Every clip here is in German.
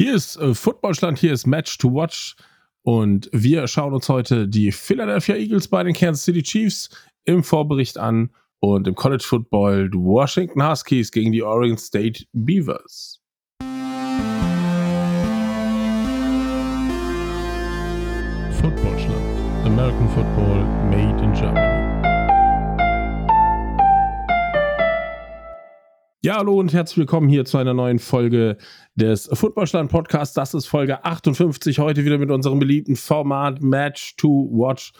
Hier ist äh, Footballstand, hier ist Match to Watch und wir schauen uns heute die Philadelphia Eagles bei den Kansas City Chiefs im Vorbericht an und im College Football die Washington Huskies gegen die Oregon State Beavers. Footballstand, American Football made in Ja, hallo und herzlich willkommen hier zu einer neuen Folge des Footballstand Podcasts. Das ist Folge 58. Heute wieder mit unserem beliebten Format Match to Watch.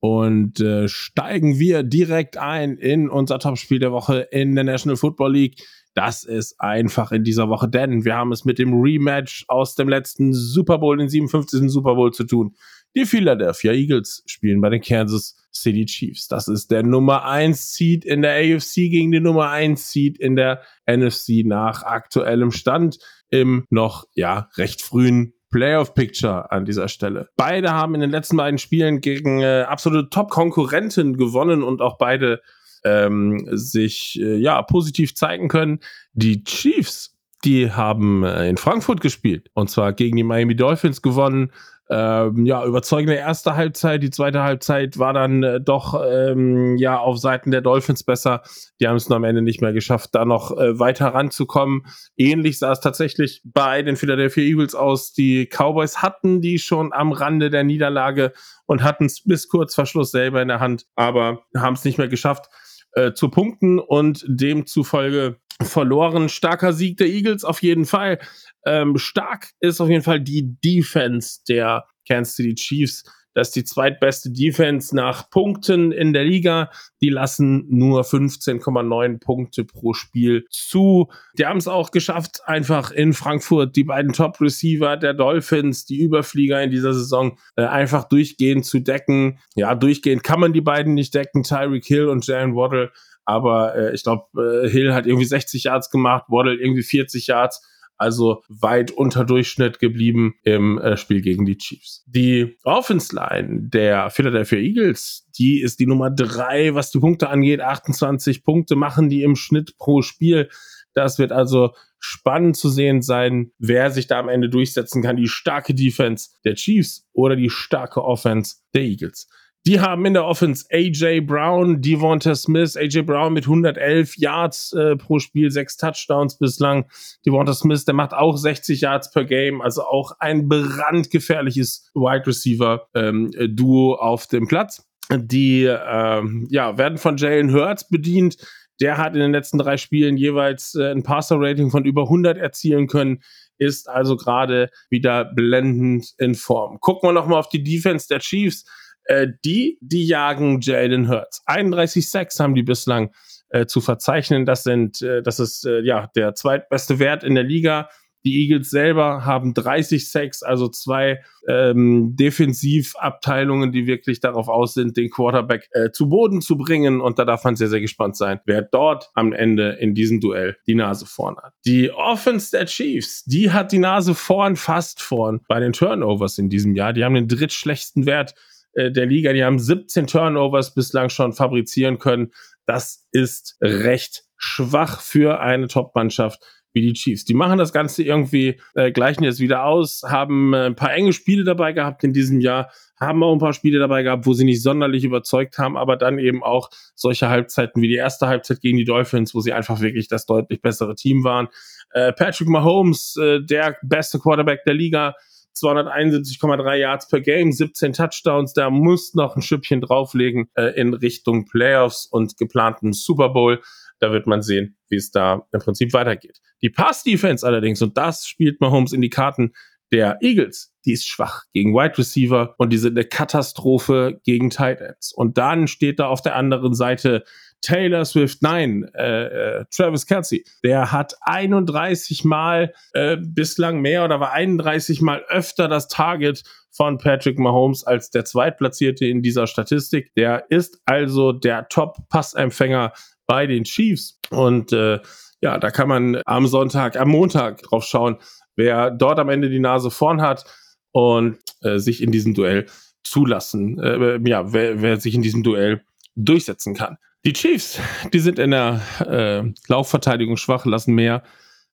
Und äh, steigen wir direkt ein in unser Topspiel der Woche in der National Football League. Das ist einfach in dieser Woche, denn wir haben es mit dem Rematch aus dem letzten Super Bowl, den 57. Super Bowl zu tun. Die Philadelphia Eagles spielen bei den Kansas City Chiefs. Das ist der Nummer 1 Seed in der AFC gegen den Nummer 1 Seed in der NFC nach aktuellem Stand im noch, ja, recht frühen Playoff Picture an dieser Stelle. Beide haben in den letzten beiden Spielen gegen äh, absolute Top-Konkurrenten gewonnen und auch beide ähm, sich äh, ja positiv zeigen können. Die Chiefs, die haben äh, in Frankfurt gespielt und zwar gegen die Miami Dolphins gewonnen ähm, ja, überzeugende erste Halbzeit. Die zweite Halbzeit war dann äh, doch ähm, ja auf Seiten der Dolphins besser. Die haben es am Ende nicht mehr geschafft, da noch äh, weiter ranzukommen. Ähnlich sah es tatsächlich bei den Philadelphia Eagles aus. Die Cowboys hatten die schon am Rande der Niederlage und hatten es bis kurz vor Schluss selber in der Hand, aber haben es nicht mehr geschafft äh, zu punkten und demzufolge verloren. Starker Sieg der Eagles auf jeden Fall. Ähm, stark ist auf jeden Fall die Defense der Kansas City Chiefs. Das ist die zweitbeste Defense nach Punkten in der Liga. Die lassen nur 15,9 Punkte pro Spiel zu. Die haben es auch geschafft, einfach in Frankfurt die beiden Top-Receiver der Dolphins, die Überflieger in dieser Saison, äh, einfach durchgehend zu decken. Ja, durchgehend kann man die beiden nicht decken, Tyreek Hill und Jalen Waddle. Aber äh, ich glaube, äh, Hill hat irgendwie 60 Yards gemacht, Waddle irgendwie 40 Yards also weit unter Durchschnitt geblieben im äh, Spiel gegen die Chiefs. Die Offense Line der Philadelphia Eagles, die ist die Nummer drei, was die Punkte angeht. 28 Punkte machen die im Schnitt pro Spiel. Das wird also spannend zu sehen sein, wer sich da am Ende durchsetzen kann. Die starke Defense der Chiefs oder die starke Offense der Eagles. Die haben in der Offense AJ Brown, Devonta Smith, AJ Brown mit 111 Yards äh, pro Spiel, sechs Touchdowns bislang. Devonta Smith, der macht auch 60 Yards per Game, also auch ein brandgefährliches Wide Receiver ähm, Duo auf dem Platz. Die ähm, ja, werden von Jalen Hurts bedient. Der hat in den letzten drei Spielen jeweils äh, ein Passer-Rating von über 100 erzielen können ist also gerade wieder blendend in Form. Gucken wir nochmal auf die Defense der Chiefs. Äh, die, die jagen Jalen Hurts. 31 Sacks haben die bislang äh, zu verzeichnen. Das sind, äh, das ist äh, ja der zweitbeste Wert in der Liga. Die Eagles selber haben 30 Sacks, also zwei ähm, Defensivabteilungen, die wirklich darauf aus sind, den Quarterback äh, zu Boden zu bringen. Und da darf man sehr, sehr gespannt sein, wer dort am Ende in diesem Duell die Nase vorn hat. Die Offense der Chiefs, die hat die Nase vorn, fast vorn bei den Turnovers in diesem Jahr. Die haben den drittschlechtesten Wert äh, der Liga. Die haben 17 Turnovers bislang schon fabrizieren können. Das ist recht schwach für eine Top-Mannschaft wie die Chiefs. Die machen das Ganze irgendwie, äh, gleichen jetzt wieder aus, haben äh, ein paar enge Spiele dabei gehabt in diesem Jahr, haben auch ein paar Spiele dabei gehabt, wo sie nicht sonderlich überzeugt haben, aber dann eben auch solche Halbzeiten wie die erste Halbzeit gegen die Dolphins, wo sie einfach wirklich das deutlich bessere Team waren. Äh, Patrick Mahomes, äh, der beste Quarterback der Liga, 271,3 Yards per Game, 17 Touchdowns. Da muss noch ein Schüppchen drauflegen äh, in Richtung Playoffs und geplanten Super Bowl. Da wird man sehen, wie es da im Prinzip weitergeht. Die Pass-Defense allerdings, und das spielt Mahomes in die Karten der Eagles, die ist schwach gegen Wide Receiver und die sind eine Katastrophe gegen Tight Ends. Und dann steht da auf der anderen Seite Taylor Swift, nein, äh, äh, Travis Kelsey, der hat 31 Mal äh, bislang mehr oder war 31 Mal öfter das Target von Patrick Mahomes als der Zweitplatzierte in dieser Statistik. Der ist also der Top-Passempfänger bei den Chiefs. Und äh, ja, da kann man am Sonntag, am Montag drauf schauen, wer dort am Ende die Nase vorn hat und äh, sich in diesem Duell zulassen, äh, ja, wer, wer sich in diesem Duell durchsetzen kann. Die Chiefs, die sind in der äh, Laufverteidigung schwach, lassen mehr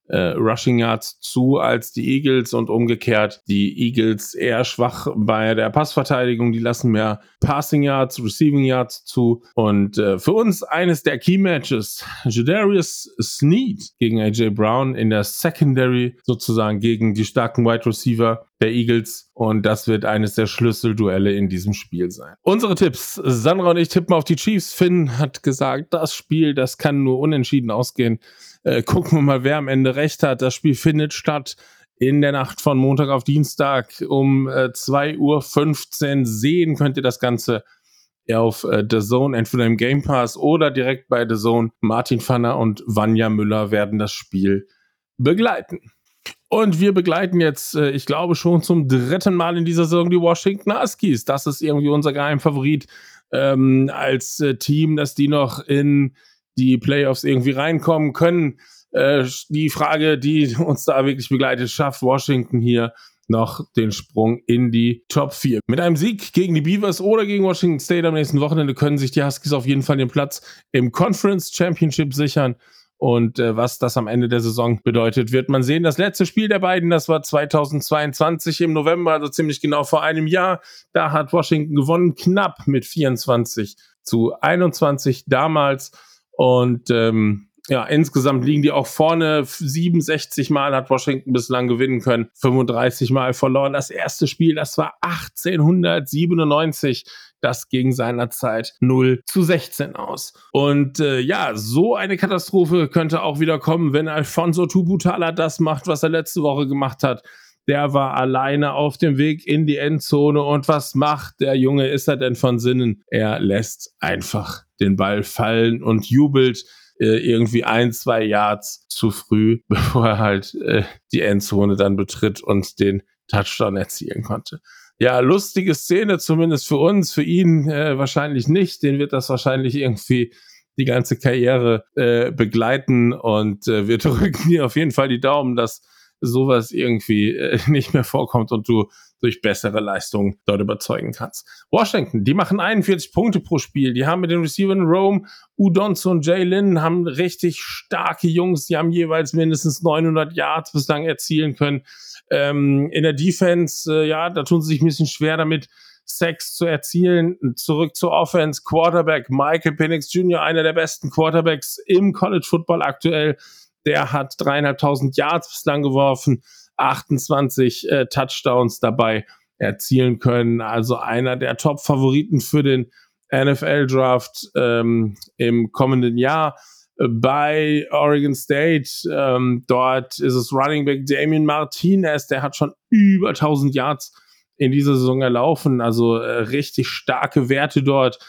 äh, Rushing Yards zu als die Eagles und umgekehrt die Eagles eher schwach bei der Passverteidigung. Die lassen mehr Passing Yards, Receiving Yards zu. Und äh, für uns eines der Key Matches. Jadarius Sneed gegen AJ Brown in der Secondary sozusagen gegen die starken Wide Receiver der Eagles. Und das wird eines der Schlüsselduelle in diesem Spiel sein. Unsere Tipps. Sandra und ich tippen auf die Chiefs. Finn hat gesagt, das Spiel, das kann nur unentschieden ausgehen. Äh, gucken wir mal, wer am Ende recht hat. Das Spiel findet statt in der Nacht von Montag auf Dienstag um äh, 2.15 Uhr. Sehen könnt ihr das Ganze auf äh, The Zone, entweder im Game Pass oder direkt bei The Zone. Martin Pfanner und Vanja Müller werden das Spiel begleiten. Und wir begleiten jetzt, äh, ich glaube, schon zum dritten Mal in dieser Saison die Washington Huskies. Das ist irgendwie unser Geheimfavorit ähm, als äh, Team, dass die noch in die Playoffs irgendwie reinkommen können. Äh, die Frage, die uns da wirklich begleitet, schafft Washington hier noch den Sprung in die Top 4. Mit einem Sieg gegen die Beavers oder gegen Washington State am nächsten Wochenende können sich die Huskies auf jeden Fall den Platz im Conference Championship sichern. Und äh, was das am Ende der Saison bedeutet, wird man sehen. Das letzte Spiel der beiden, das war 2022 im November, also ziemlich genau vor einem Jahr. Da hat Washington gewonnen, knapp mit 24 zu 21 damals. Und ähm, ja, insgesamt liegen die auch vorne. 67 Mal hat Washington bislang gewinnen können, 35 Mal verloren. Das erste Spiel, das war 1897. Das ging seinerzeit 0 zu 16 aus. Und äh, ja, so eine Katastrophe könnte auch wieder kommen, wenn Alfonso Tubutala das macht, was er letzte Woche gemacht hat. Der war alleine auf dem Weg in die Endzone. Und was macht der Junge? Ist er denn von Sinnen? Er lässt einfach den Ball fallen und jubelt äh, irgendwie ein, zwei Yards zu früh, bevor er halt äh, die Endzone dann betritt und den Touchdown erzielen konnte. Ja, lustige Szene, zumindest für uns, für ihn äh, wahrscheinlich nicht. Den wird das wahrscheinlich irgendwie die ganze Karriere äh, begleiten und äh, wir drücken dir auf jeden Fall die Daumen, dass sowas irgendwie äh, nicht mehr vorkommt und du durch bessere Leistungen dort überzeugen kannst. Washington, die machen 41 Punkte pro Spiel. Die haben mit den Receivern Rome, Udonzo und Jay Lynn haben richtig starke Jungs. Die haben jeweils mindestens 900 Yards bislang erzielen können. Ähm, in der Defense, äh, ja, da tun sie sich ein bisschen schwer damit, Sex zu erzielen. Zurück zur Offense. Quarterback Michael Penix Jr., einer der besten Quarterbacks im College Football aktuell. Der hat dreieinhalbtausend Yards bislang geworfen, 28 äh, Touchdowns dabei erzielen können. Also einer der Top-Favoriten für den NFL-Draft ähm, im kommenden Jahr bei Oregon State. Ähm, dort ist es Running Back Damien Martinez, der hat schon über 1000 Yards in dieser Saison erlaufen. Also äh, richtig starke Werte dort.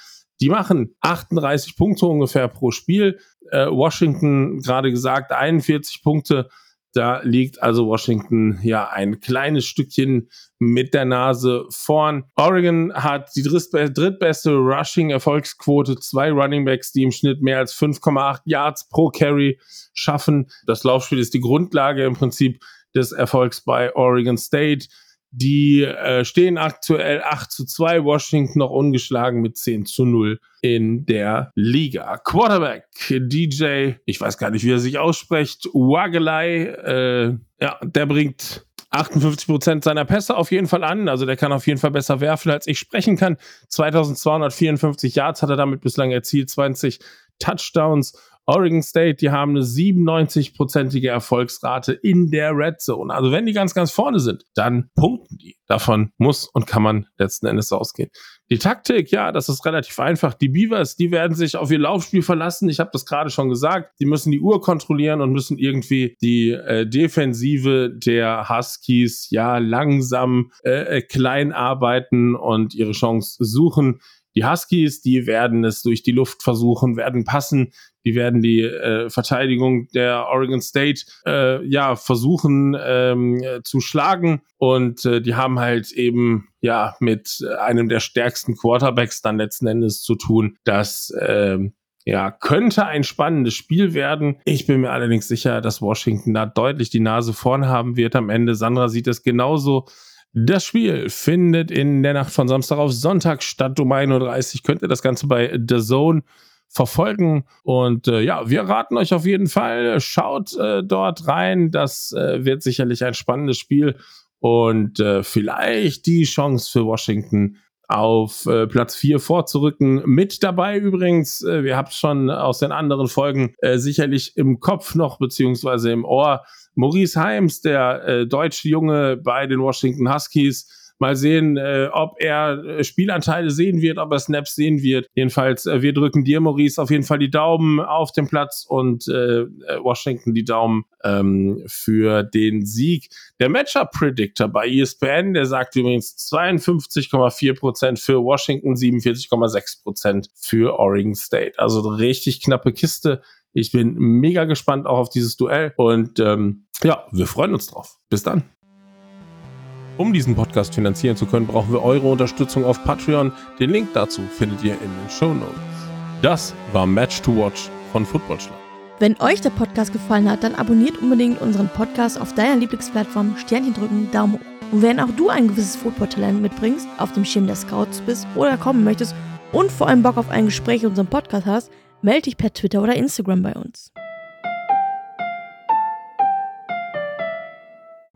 Die machen 38 Punkte ungefähr pro Spiel. Äh, Washington, gerade gesagt, 41 Punkte. Da liegt also Washington ja ein kleines Stückchen mit der Nase vorn. Oregon hat die drittbeste Rushing-Erfolgsquote. Zwei Runningbacks, die im Schnitt mehr als 5,8 Yards pro Carry schaffen. Das Laufspiel ist die Grundlage im Prinzip des Erfolgs bei Oregon State. Die äh, stehen aktuell 8 zu 2, Washington noch ungeschlagen mit 10 zu 0 in der Liga. Quarterback DJ, ich weiß gar nicht, wie er sich ausspricht, Wagelei, äh, ja, der bringt 58 Prozent seiner Pässe auf jeden Fall an. Also der kann auf jeden Fall besser werfen, als ich sprechen kann. 2254 Yards hat er damit bislang erzielt, 20 Touchdowns Oregon State, die haben eine 97-prozentige Erfolgsrate in der Red Zone. Also wenn die ganz, ganz vorne sind, dann punkten die. Davon muss und kann man letzten Endes ausgehen. Die Taktik, ja, das ist relativ einfach. Die Beavers, die werden sich auf ihr Laufspiel verlassen. Ich habe das gerade schon gesagt. Die müssen die Uhr kontrollieren und müssen irgendwie die äh, Defensive der Huskies ja langsam äh, äh klein arbeiten und ihre Chance suchen. Die Huskies, die werden es durch die Luft versuchen, werden passen, die werden die äh, Verteidigung der Oregon State äh, ja versuchen ähm, zu schlagen und äh, die haben halt eben ja mit einem der stärksten Quarterbacks dann letzten Endes zu tun, dass äh, ja, könnte ein spannendes Spiel werden. Ich bin mir allerdings sicher, dass Washington da deutlich die Nase vorn haben wird am Ende. Sandra sieht es genauso. Das Spiel findet in der Nacht von Samstag auf Sonntag statt. Um 1.30 Uhr könnt ihr das Ganze bei The Zone verfolgen. Und äh, ja, wir raten euch auf jeden Fall, schaut äh, dort rein. Das äh, wird sicherlich ein spannendes Spiel und äh, vielleicht die Chance für Washington auf äh, Platz 4 vorzurücken. Mit dabei übrigens, äh, wir es schon aus den anderen Folgen äh, sicherlich im Kopf noch, beziehungsweise im Ohr, Maurice Heims, der äh, deutsche Junge bei den Washington Huskies, Mal sehen, äh, ob er äh, Spielanteile sehen wird, ob er Snaps sehen wird. Jedenfalls, äh, wir drücken dir, Maurice, auf jeden Fall die Daumen auf dem Platz und äh, Washington die Daumen ähm, für den Sieg. Der Matchup-Predictor bei ESPN, der sagt übrigens 52,4% für Washington, 47,6% für Oregon State. Also richtig knappe Kiste. Ich bin mega gespannt auch auf dieses Duell und ähm, ja, wir freuen uns drauf. Bis dann. Um diesen Podcast finanzieren zu können, brauchen wir eure Unterstützung auf Patreon. Den Link dazu findet ihr in den Show Notes. Das war Match to Watch von Footballschlag. Wenn euch der Podcast gefallen hat, dann abonniert unbedingt unseren Podcast auf deiner Lieblingsplattform, Sternchen drücken, Daumen hoch. Und wenn auch du ein gewisses Footballtalent mitbringst, auf dem Schirm der Scouts bist oder kommen möchtest und vor allem Bock auf ein Gespräch in unserem Podcast hast, melde dich per Twitter oder Instagram bei uns.